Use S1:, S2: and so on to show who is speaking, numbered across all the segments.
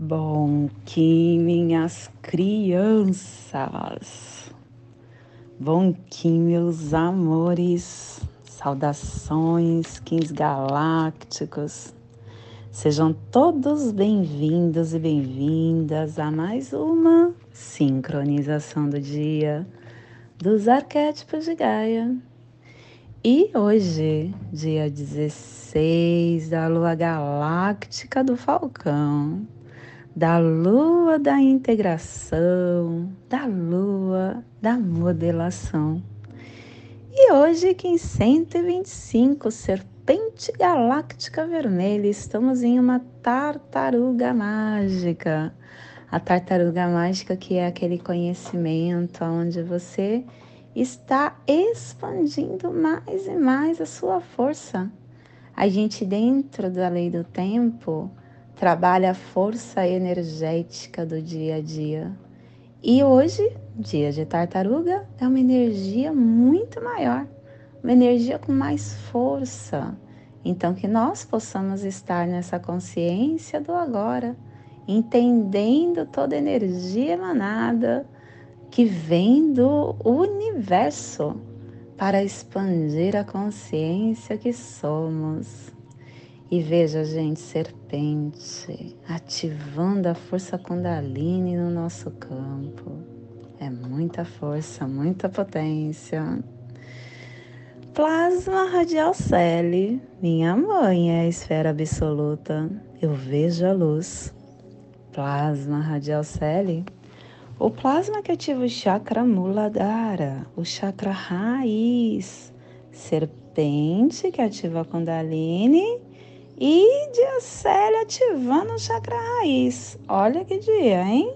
S1: Bom que minhas crianças, bom que meus amores, saudações, kings galácticos, sejam todos bem-vindos e bem-vindas a mais uma sincronização do dia dos arquétipos de Gaia. E hoje, dia 16 da lua galáctica do Falcão, da lua da integração, da lua da modelação. E hoje, que em 125, serpente galáctica vermelha, estamos em uma tartaruga mágica. A tartaruga mágica que é aquele conhecimento onde você está expandindo mais e mais a sua força. A gente, dentro da lei do tempo, trabalha a força energética do dia a dia. E hoje, dia de tartaruga, é uma energia muito maior, uma energia com mais força. Então, que nós possamos estar nessa consciência do agora, entendendo toda a energia emanada que vem do universo para expandir a consciência que somos. E veja, gente, serpente ativando a força Kundalini no nosso campo. É muita força, muita potência. Plasma radial Celi, minha mãe é a esfera absoluta. Eu vejo a luz. Plasma radial Celi o plasma que ativa o chakra Muladhara, o chakra raiz, serpente que ativa a Kundalini e Diacele ativando o chakra raiz. Olha que dia, hein?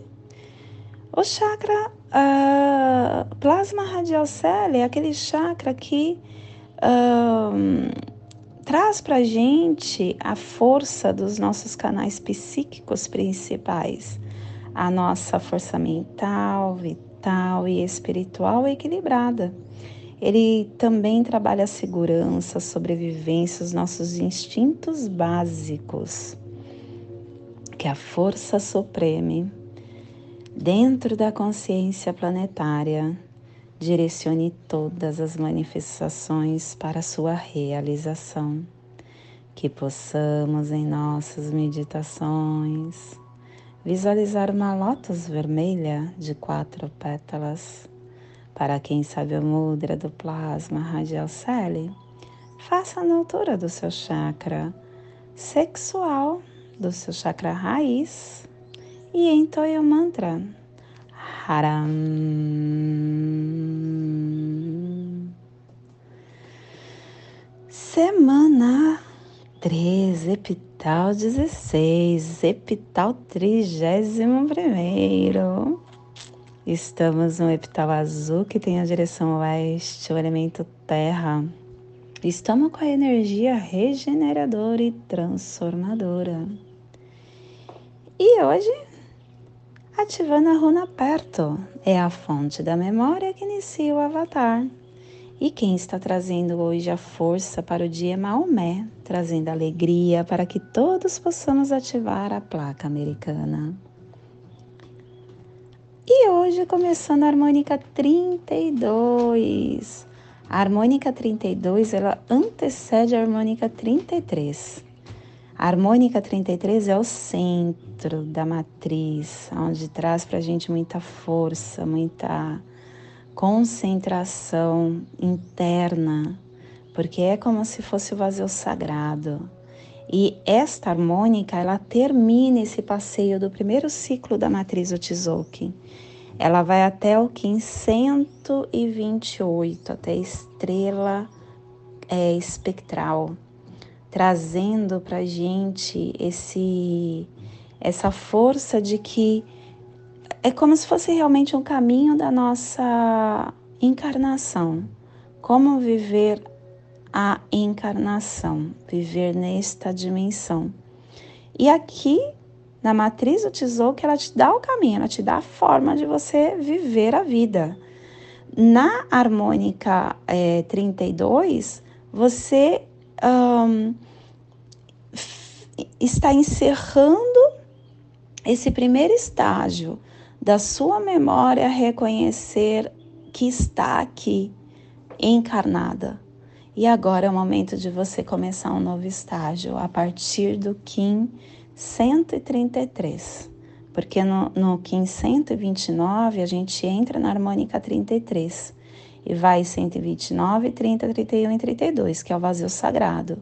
S1: O chakra uh, plasma radial cele é aquele chakra que uh, traz para gente a força dos nossos canais psíquicos principais a nossa força mental, vital e espiritual equilibrada. Ele também trabalha a segurança, a sobrevivência, os nossos instintos básicos, que a força supreme dentro da consciência planetária direcione todas as manifestações para sua realização. Que possamos em nossas meditações Visualizar uma lótus vermelha de quatro pétalas. Para quem sabe a mudra do plasma radial celi, faça na altura do seu chakra sexual, do seu chakra raiz e entoie o mantra Haram. Semana 3, epital 16, epital 31. Estamos no epital azul que tem a direção oeste, o elemento terra. Estamos com a energia regeneradora e transformadora. E hoje, ativando a runa perto, é a fonte da memória que inicia o avatar. E quem está trazendo hoje a força para o dia é Maomé, trazendo alegria para que todos possamos ativar a placa americana. E hoje começando a harmônica 32. A harmônica 32, ela antecede a harmônica 33. A harmônica 33 é o centro da matriz, onde traz para a gente muita força, muita concentração interna, porque é como se fosse o vazio sagrado. E esta harmônica, ela termina esse passeio do primeiro ciclo da matriz Otizoki. Ela vai até o Kim 128, até a estrela é, espectral, trazendo para gente esse essa força de que é como se fosse realmente um caminho da nossa encarnação. Como viver a encarnação, viver nesta dimensão. E aqui, na matriz do tesouro, que ela te dá o caminho, ela te dá a forma de você viver a vida. Na harmônica é, 32, você um, está encerrando esse primeiro estágio da sua memória reconhecer que está aqui encarnada. E agora é o momento de você começar um novo estágio a partir do Kim 133. Porque no, no Kim 129 a gente entra na harmônica 33 e vai 129, 30, 31 e 32, que é o vazio sagrado.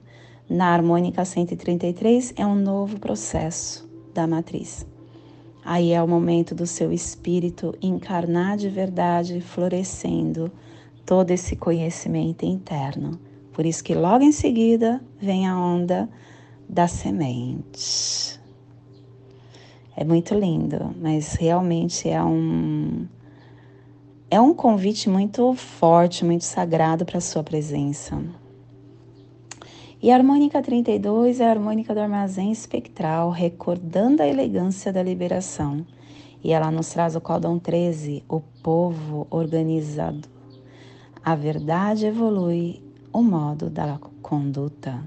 S1: Na harmônica 133 é um novo processo da matriz. Aí é o momento do seu espírito encarnar de verdade, florescendo todo esse conhecimento interno. Por isso que logo em seguida vem a onda da semente. É muito lindo, mas realmente é um é um convite muito forte, muito sagrado para a sua presença. E a harmônica 32 é a harmônica do armazém espectral, recordando a elegância da liberação. E ela nos traz o códon 13, o povo organizado. A verdade evolui o modo da conduta.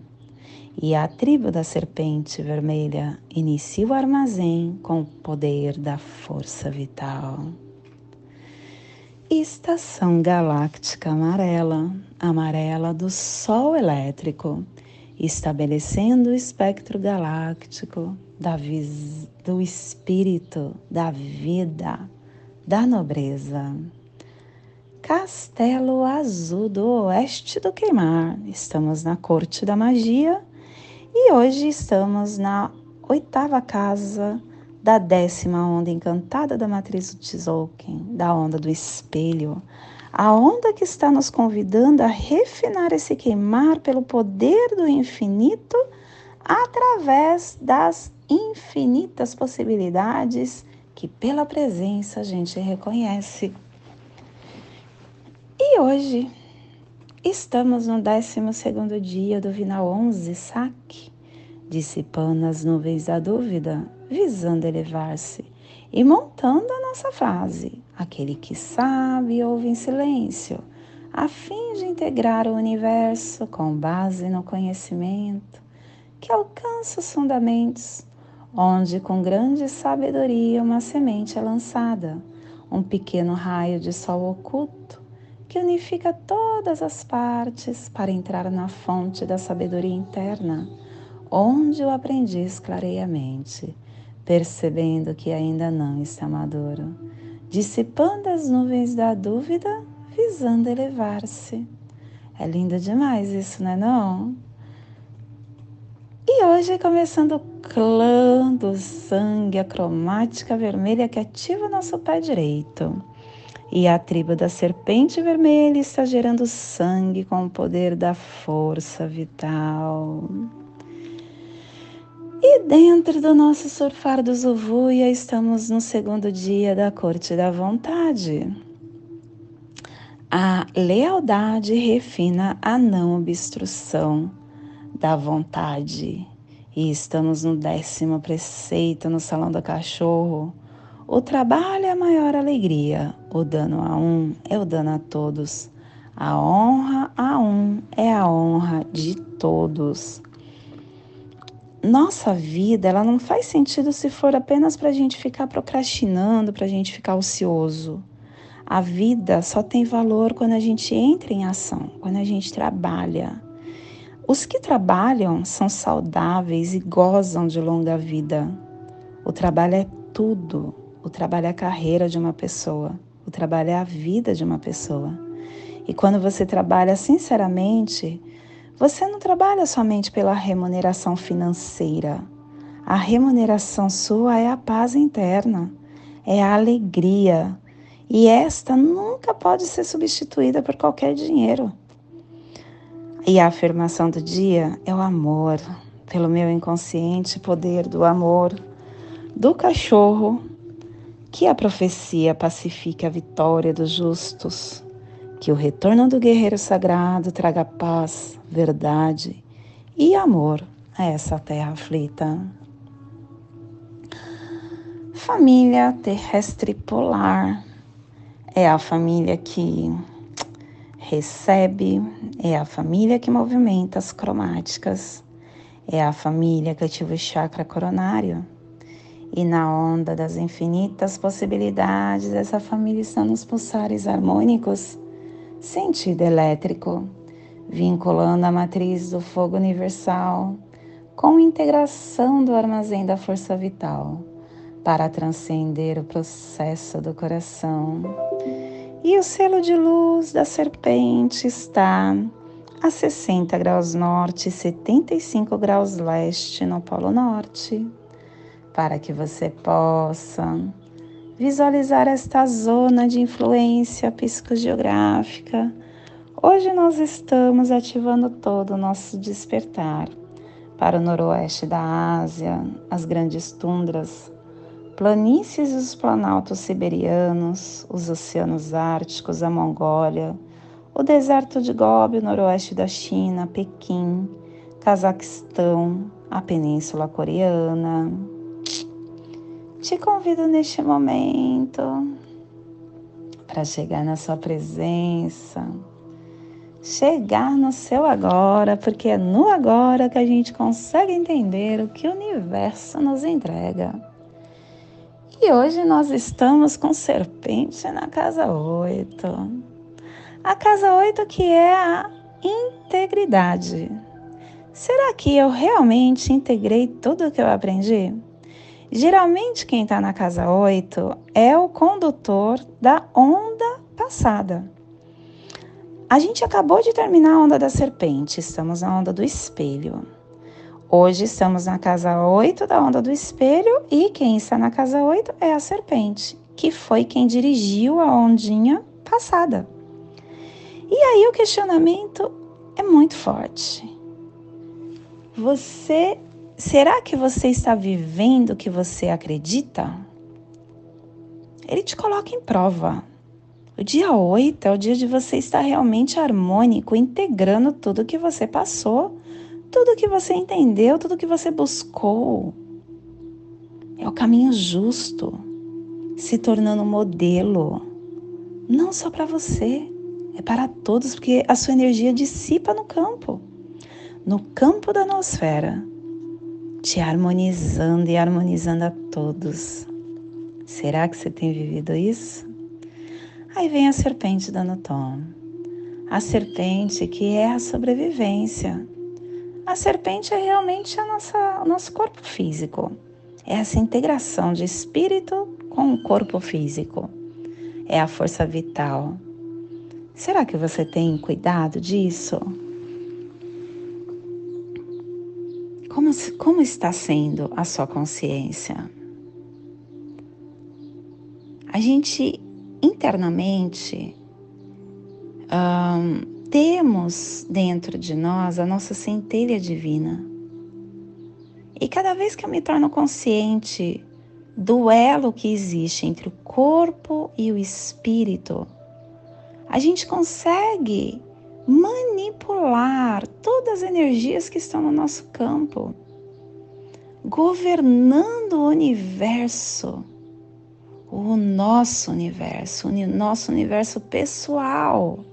S1: E a tribo da serpente vermelha inicia o armazém com o poder da força vital. Estação galáctica amarela, amarela do Sol elétrico, estabelecendo o espectro galáctico da do espírito, da vida, da nobreza. Castelo Azul do Oeste do Queimar. Estamos na Corte da Magia e hoje estamos na oitava casa da décima onda encantada da matriz do Tzolk'in, da onda do espelho, a onda que está nos convidando a refinar esse queimar pelo poder do infinito através das infinitas possibilidades que pela presença a gente reconhece. E hoje estamos no 12 segundo dia do Vinal 11 Saque, dissipando as nuvens da dúvida visando elevar-se e montando a nossa frase: aquele que sabe ouve em silêncio, a fim de integrar o universo com base no conhecimento que alcança os fundamentos, onde com grande sabedoria uma semente é lançada, um pequeno raio de sol oculto que unifica todas as partes para entrar na fonte da sabedoria interna, onde o aprendiz clareia a mente percebendo que ainda não está maduro, dissipando as nuvens da dúvida, visando elevar-se. É lindo demais isso, não é não? E hoje começando o clã do sangue, a cromática vermelha que ativa nosso pé direito. E a tribo da serpente vermelha está gerando sangue com o poder da força vital. E dentro do nosso surfar do Zuvuia, estamos no segundo dia da Corte da Vontade. A lealdade refina a não obstrução da vontade. E estamos no décimo preceito no Salão do Cachorro. O trabalho é a maior alegria, o dano a um é o dano a todos. A honra a um é a honra de todos nossa vida ela não faz sentido se for apenas para a gente ficar procrastinando, para a gente ficar ocioso. A vida só tem valor quando a gente entra em ação, quando a gente trabalha. Os que trabalham são saudáveis e gozam de longa vida. O trabalho é tudo. O trabalho é a carreira de uma pessoa. O trabalho é a vida de uma pessoa. E quando você trabalha sinceramente, você não trabalha somente pela remuneração financeira. A remuneração sua é a paz interna, é a alegria. E esta nunca pode ser substituída por qualquer dinheiro. E a afirmação do dia é o amor, pelo meu inconsciente poder do amor, do cachorro, que a profecia pacifique a vitória dos justos, que o retorno do guerreiro sagrado traga paz, verdade e amor a essa terra aflita. Família terrestre polar é a família que recebe, é a família que movimenta as cromáticas, é a família que ativa o chakra coronário E na onda das infinitas possibilidades, essa família está nos pulsares harmônicos, sentido elétrico, vinculando a matriz do fogo universal com integração do armazém da força vital para transcender o processo do coração. E o selo de luz da serpente está a 60 graus norte e 75 graus leste no Polo Norte para que você possa visualizar esta zona de influência psicogeográfica. Hoje nós estamos ativando todo o nosso despertar para o noroeste da Ásia, as grandes tundras, planícies e os planaltos siberianos, os oceanos árticos, a Mongólia, o deserto de Gobi, o noroeste da China, Pequim, Cazaquistão, a Península Coreana, te convido neste momento para chegar na sua presença, chegar no seu agora, porque é no agora que a gente consegue entender o que o universo nos entrega. E hoje nós estamos com serpente na casa 8. A casa 8 que é a integridade. Será que eu realmente integrei tudo o que eu aprendi? Geralmente, quem está na casa 8 é o condutor da onda passada. A gente acabou de terminar a onda da serpente, estamos na onda do espelho. Hoje estamos na casa 8 da onda do espelho e quem está na casa 8 é a serpente, que foi quem dirigiu a ondinha passada. E aí o questionamento é muito forte. Você Será que você está vivendo o que você acredita? Ele te coloca em prova. O dia 8 é o dia de você estar realmente harmônico, integrando tudo que você passou, tudo que você entendeu, tudo que você buscou. É o caminho justo, se tornando um modelo, não só para você, é para todos, porque a sua energia dissipa no campo, no campo da nosfera te harmonizando e harmonizando a todos. Será que você tem vivido isso? Aí vem a serpente dando tom. A serpente que é a sobrevivência. A serpente é realmente a nossa, o nosso corpo físico. É essa integração de espírito com o corpo físico. É a força vital. Será que você tem cuidado disso? Como está sendo a sua consciência? A gente internamente um, temos dentro de nós a nossa centelha divina. E cada vez que eu me torno consciente do elo que existe entre o corpo e o espírito, a gente consegue manipular todas as energias que estão no nosso campo, governando o universo, o nosso universo, o nosso universo pessoal,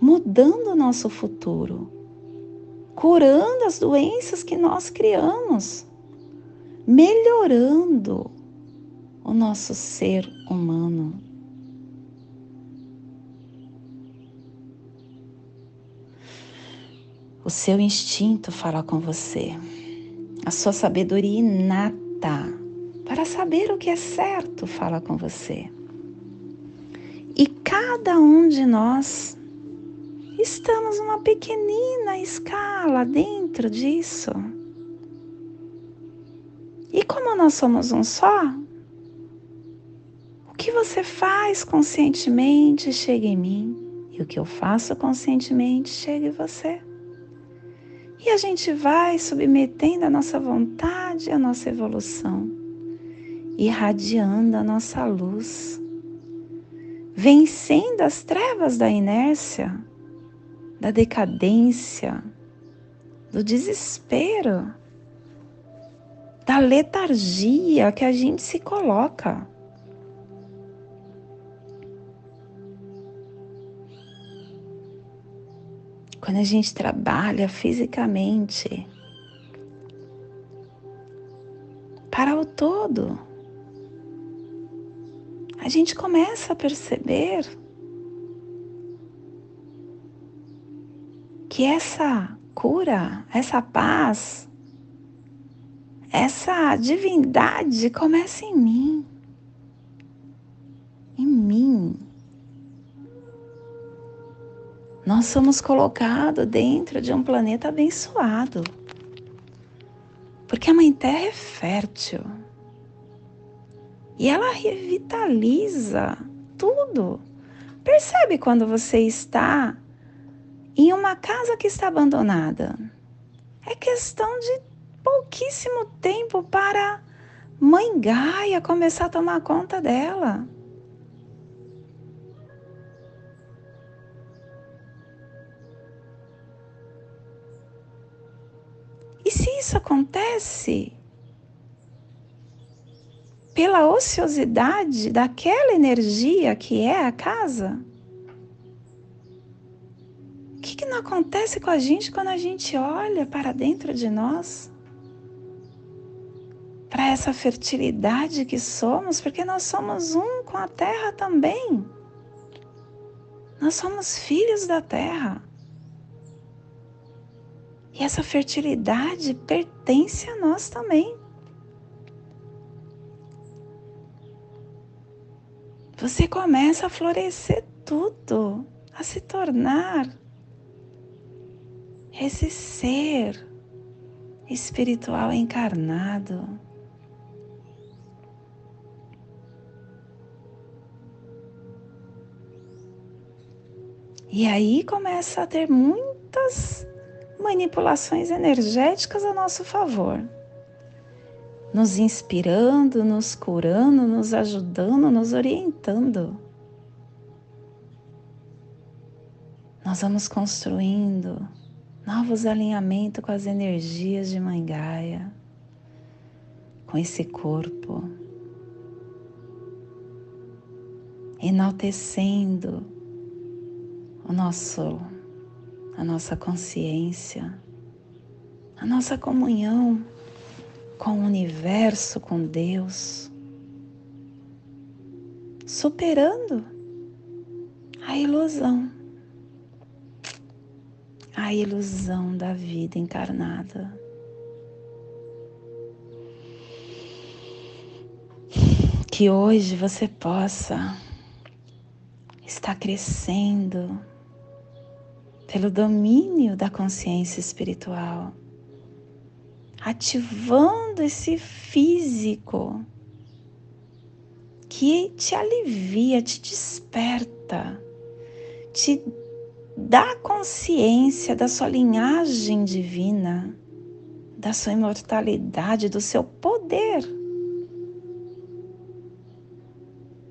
S1: mudando o nosso futuro, curando as doenças que nós criamos, melhorando o nosso ser humano. O seu instinto fala com você, a sua sabedoria inata para saber o que é certo fala com você. E cada um de nós estamos numa pequenina escala dentro disso. E como nós somos um só, o que você faz conscientemente chega em mim, e o que eu faço conscientemente chega em você. E a gente vai submetendo a nossa vontade à nossa evolução, irradiando a nossa luz, vencendo as trevas da inércia, da decadência, do desespero, da letargia que a gente se coloca. Quando a gente trabalha fisicamente para o todo, a gente começa a perceber que essa cura, essa paz, essa divindade começa em mim. Em mim. Nós somos colocados dentro de um planeta abençoado. Porque a Mãe Terra é fértil. E ela revitaliza tudo. Percebe quando você está em uma casa que está abandonada? É questão de pouquíssimo tempo para Mãe Gaia começar a tomar conta dela. Isso acontece pela ociosidade daquela energia que é a casa, o que, que não acontece com a gente quando a gente olha para dentro de nós? Para essa fertilidade que somos, porque nós somos um com a terra também. Nós somos filhos da terra. E essa fertilidade pertence a nós também. Você começa a florescer tudo, a se tornar esse ser espiritual encarnado. E aí começa a ter muitas manipulações energéticas a nosso favor, nos inspirando, nos curando, nos ajudando, nos orientando. Nós vamos construindo novos alinhamentos com as energias de Mãe Gaia, com esse corpo, enaltecendo o nosso a nossa consciência, a nossa comunhão com o universo, com Deus, superando a ilusão, a ilusão da vida encarnada. Que hoje você possa estar crescendo pelo domínio da consciência espiritual, ativando esse físico que te alivia, te desperta, te dá consciência da sua linhagem divina, da sua imortalidade, do seu poder,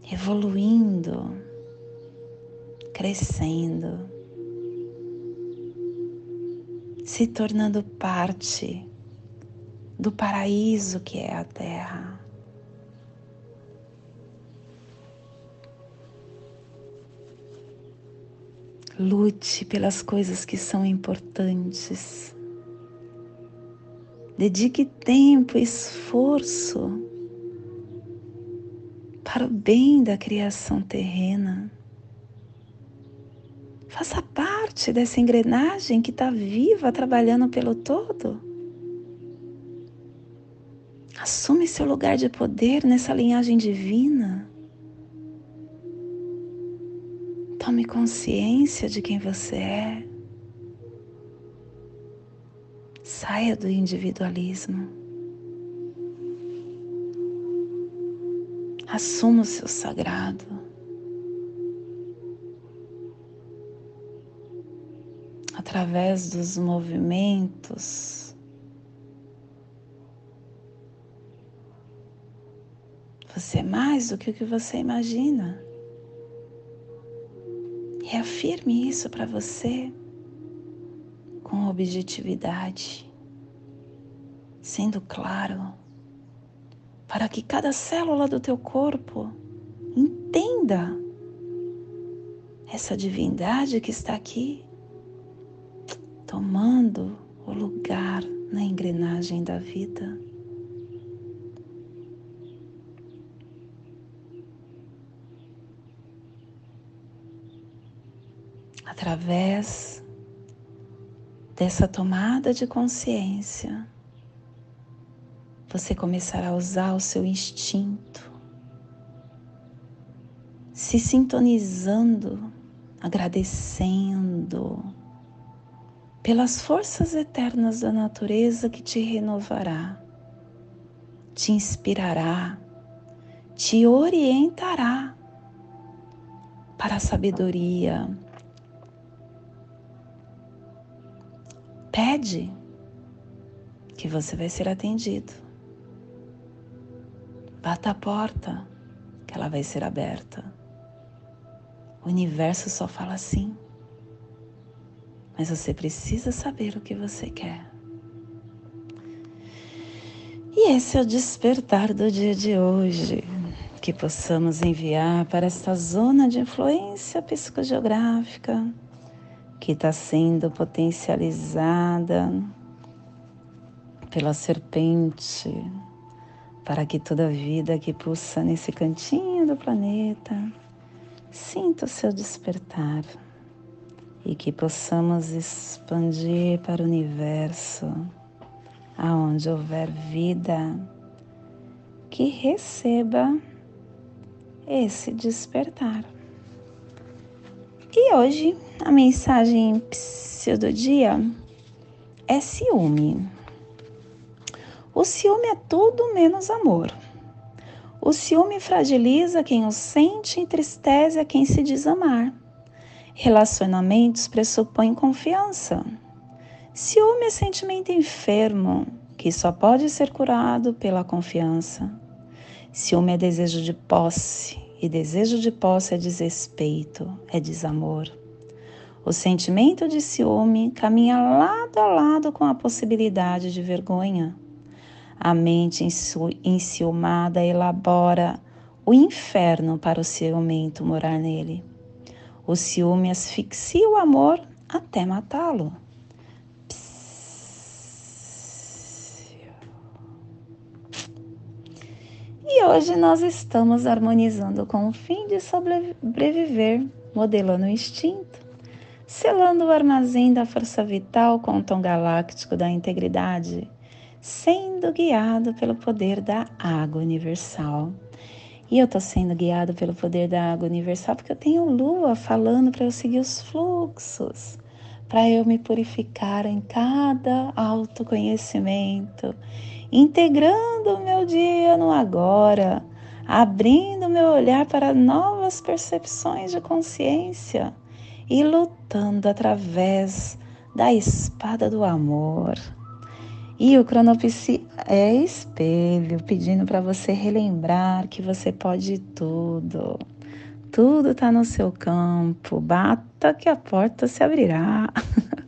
S1: evoluindo, crescendo se tornando parte do paraíso que é a Terra. Lute pelas coisas que são importantes. Dedique tempo e esforço para o bem da criação terrena. Faça parte dessa engrenagem que está viva, trabalhando pelo todo. Assume seu lugar de poder nessa linhagem divina. Tome consciência de quem você é. Saia do individualismo. Assuma o seu sagrado. Através dos movimentos. Você é mais do que o que você imagina. Reafirme isso para você com objetividade, sendo claro, para que cada célula do teu corpo entenda essa divindade que está aqui tomando o lugar na engrenagem da vida. Através dessa tomada de consciência, você começará a usar o seu instinto, se sintonizando, agradecendo pelas forças eternas da natureza que te renovará, te inspirará, te orientará para a sabedoria. Pede que você vai ser atendido. Bata a porta, que ela vai ser aberta. O universo só fala assim. Mas você precisa saber o que você quer. E esse é o despertar do dia de hoje que possamos enviar para esta zona de influência psicogeográfica que está sendo potencializada pela serpente, para que toda vida que pulsa nesse cantinho do planeta sinta o seu despertar e que possamos expandir para o universo, aonde houver vida, que receba esse despertar. E hoje a mensagem do dia é ciúme. O ciúme é tudo menos amor. O ciúme fragiliza quem o sente e entristece a quem se diz amar. Relacionamentos pressupõem confiança. Ciúme é sentimento enfermo que só pode ser curado pela confiança. Ciúme é desejo de posse, e desejo de posse é desrespeito, é desamor. O sentimento de ciúme caminha lado a lado com a possibilidade de vergonha. A mente enciumada elabora o inferno para o ciumento morar nele. O ciúme asfixia o amor até matá-lo. E hoje nós estamos harmonizando com o fim de sobreviver, modelando o instinto, selando o armazém da força vital com o tom galáctico da integridade, sendo guiado pelo poder da água universal. E eu estou sendo guiado pelo poder da água universal porque eu tenho lua falando para eu seguir os fluxos, para eu me purificar em cada autoconhecimento integrando o meu dia no agora, abrindo meu olhar para novas percepções de consciência e lutando através da espada do amor. E o cronopsi é espelho, pedindo para você relembrar que você pode tudo. Tudo está no seu campo. Bata que a porta se abrirá.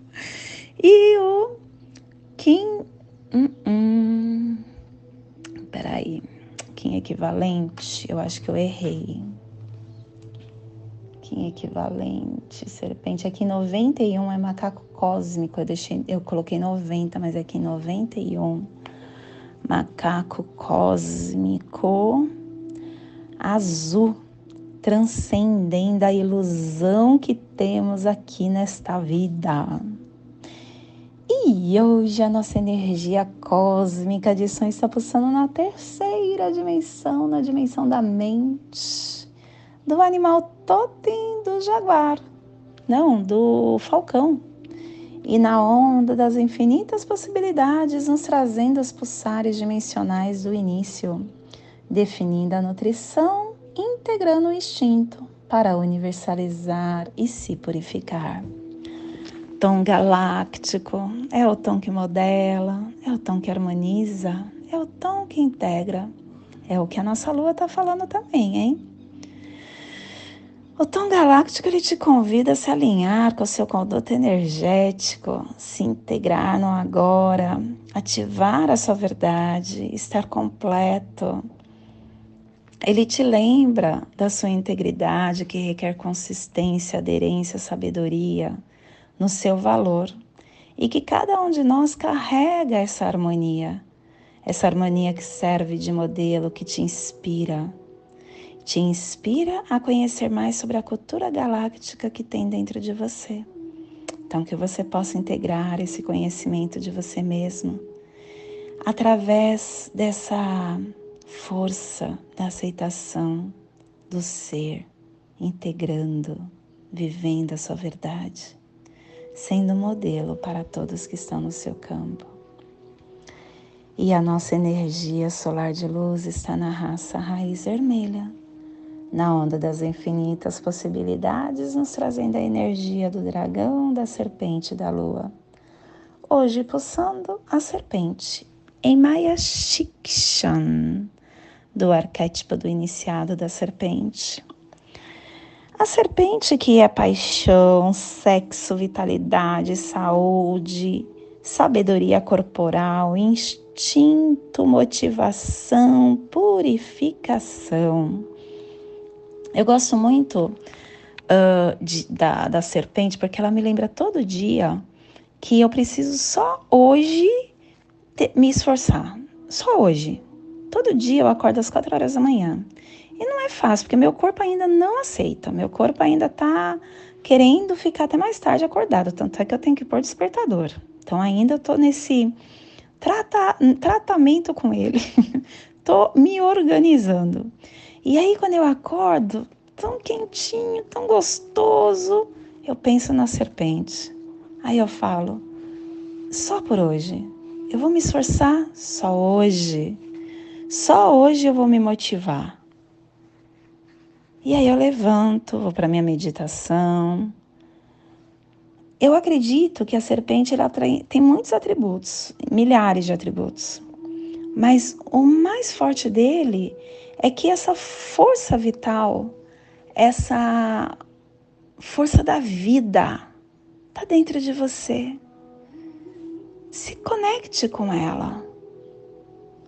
S1: e o Kim Hum, hum. Peraí. Kim equivalente, eu acho que eu errei. Kim equivalente, serpente. Aqui 91 é macaco cósmico. Eu, deixei, eu coloquei 90, mas aqui 91. Macaco cósmico azul, transcendendo a ilusão que temos aqui nesta vida. E hoje a nossa energia cósmica de som está pulsando na terceira dimensão, na dimensão da mente, do animal totem do jaguar, não, do falcão. E na onda das infinitas possibilidades, nos trazendo as pulsares dimensionais do início, definindo a nutrição, integrando o instinto para universalizar e se purificar tom galáctico, é o tom que modela, é o tom que harmoniza, é o tom que integra. É o que a nossa lua está falando também, hein? O tom galáctico ele te convida a se alinhar com o seu conduto energético, se integrar no agora, ativar a sua verdade, estar completo. Ele te lembra da sua integridade que requer consistência, aderência, sabedoria no seu valor e que cada um de nós carrega essa harmonia, essa harmonia que serve de modelo, que te inspira. Te inspira a conhecer mais sobre a cultura galáctica que tem dentro de você. Então, que você possa integrar esse conhecimento de você mesmo através dessa força da aceitação do ser, integrando, vivendo a sua verdade, sendo modelo para todos que estão no seu campo. E a nossa energia solar de luz está na raça raiz vermelha, na onda das infinitas possibilidades, nos trazendo a energia do dragão, da serpente e da lua. Hoje, pulsando a serpente em Maya Shikshan, do arquétipo do iniciado da serpente. A serpente que é paixão, sexo, vitalidade, saúde, sabedoria corporal, instinto, motivação, purificação. Eu gosto muito uh, de, da, da serpente porque ela me lembra todo dia que eu preciso só hoje te, me esforçar. Só hoje. Todo dia eu acordo às quatro horas da manhã. E não é fácil, porque meu corpo ainda não aceita. Meu corpo ainda tá querendo ficar até mais tarde acordado. Tanto é que eu tenho que pôr despertador. Então ainda eu tô nesse trata, tratamento com ele. tô me organizando. E aí quando eu acordo, tão quentinho, tão gostoso, eu penso na serpente. Aí eu falo, só por hoje. Eu vou me esforçar só hoje. Só hoje eu vou me motivar. E aí eu levanto, vou para minha meditação. Eu acredito que a serpente ela tem muitos atributos, milhares de atributos. Mas o mais forte dele é que essa força vital, essa força da vida, está dentro de você. Se conecte com ela.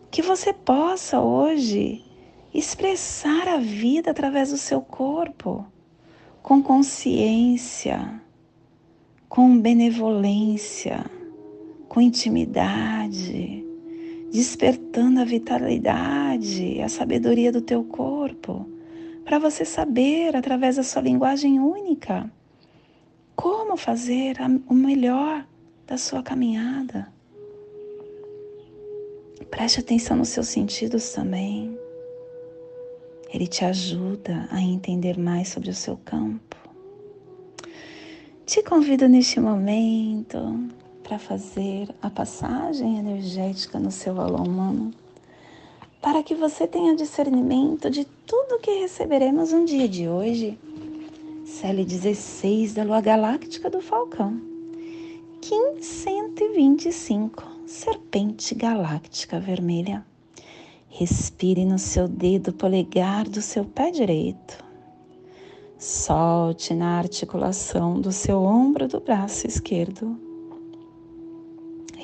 S1: Que você possa hoje expressar a vida através do seu corpo, com consciência, com benevolência, com intimidade, despertando a vitalidade, a sabedoria do teu corpo, para você saber, através da sua linguagem única, como fazer o melhor da sua caminhada. Preste atenção nos seus sentidos também. Ele te ajuda a entender mais sobre o seu campo. Te convido neste momento para fazer a passagem energética no seu valor humano, para que você tenha discernimento de tudo que receberemos no dia de hoje. Cele 16 da Lua Galáctica do Falcão. Kim 125, Serpente Galáctica Vermelha. Respire no seu dedo polegar do seu pé direito. Solte na articulação do seu ombro do braço esquerdo.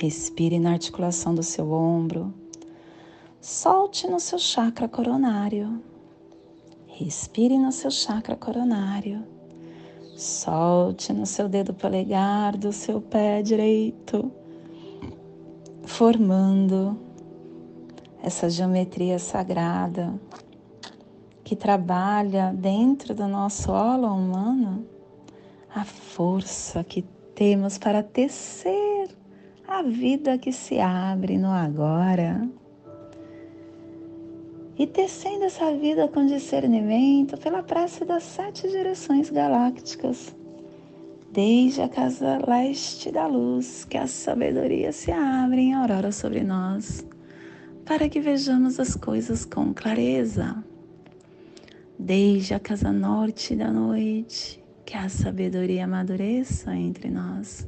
S1: Respire na articulação do seu ombro. Solte no seu chakra coronário. Respire no seu chakra coronário. Solte no seu dedo polegar do seu pé direito, formando essa geometria sagrada que trabalha dentro do nosso holo humano a força que temos para tecer a vida que se abre no agora. E tecendo essa vida com discernimento pela prece das sete direções galácticas, desde a casa leste da luz, que a sabedoria se abre em aurora sobre nós para que vejamos as coisas com clareza. Desde a casa norte da noite, que a sabedoria amadureça entre nós,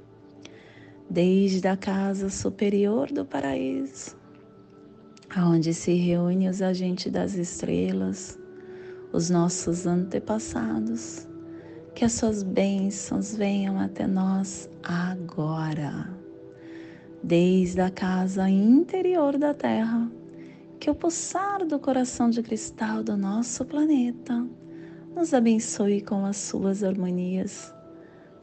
S1: desde a casa superior do paraíso, onde se reúnem os agentes das estrelas, os nossos antepassados. Que as suas bênçãos venham até nós agora, desde a casa interior da Terra. Que o pulsar do coração de cristal do nosso planeta nos abençoe com as suas harmonias,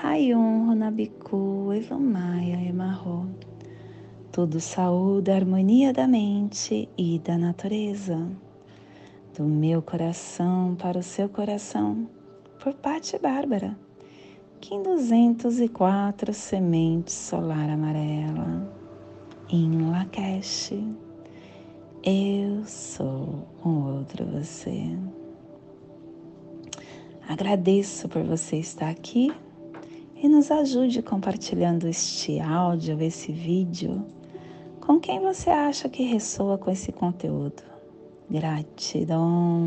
S1: Rayum Runabiku Evamaya Emarro. Tudo saúde, harmonia da mente e da natureza do meu coração para o seu coração, por Pati Bárbara, Kim 204 Semente Solar Amarela, em Lakesh. Eu sou um outro você. Agradeço por você estar aqui e nos ajude compartilhando este áudio, esse vídeo, com quem você acha que ressoa com esse conteúdo. Gratidão.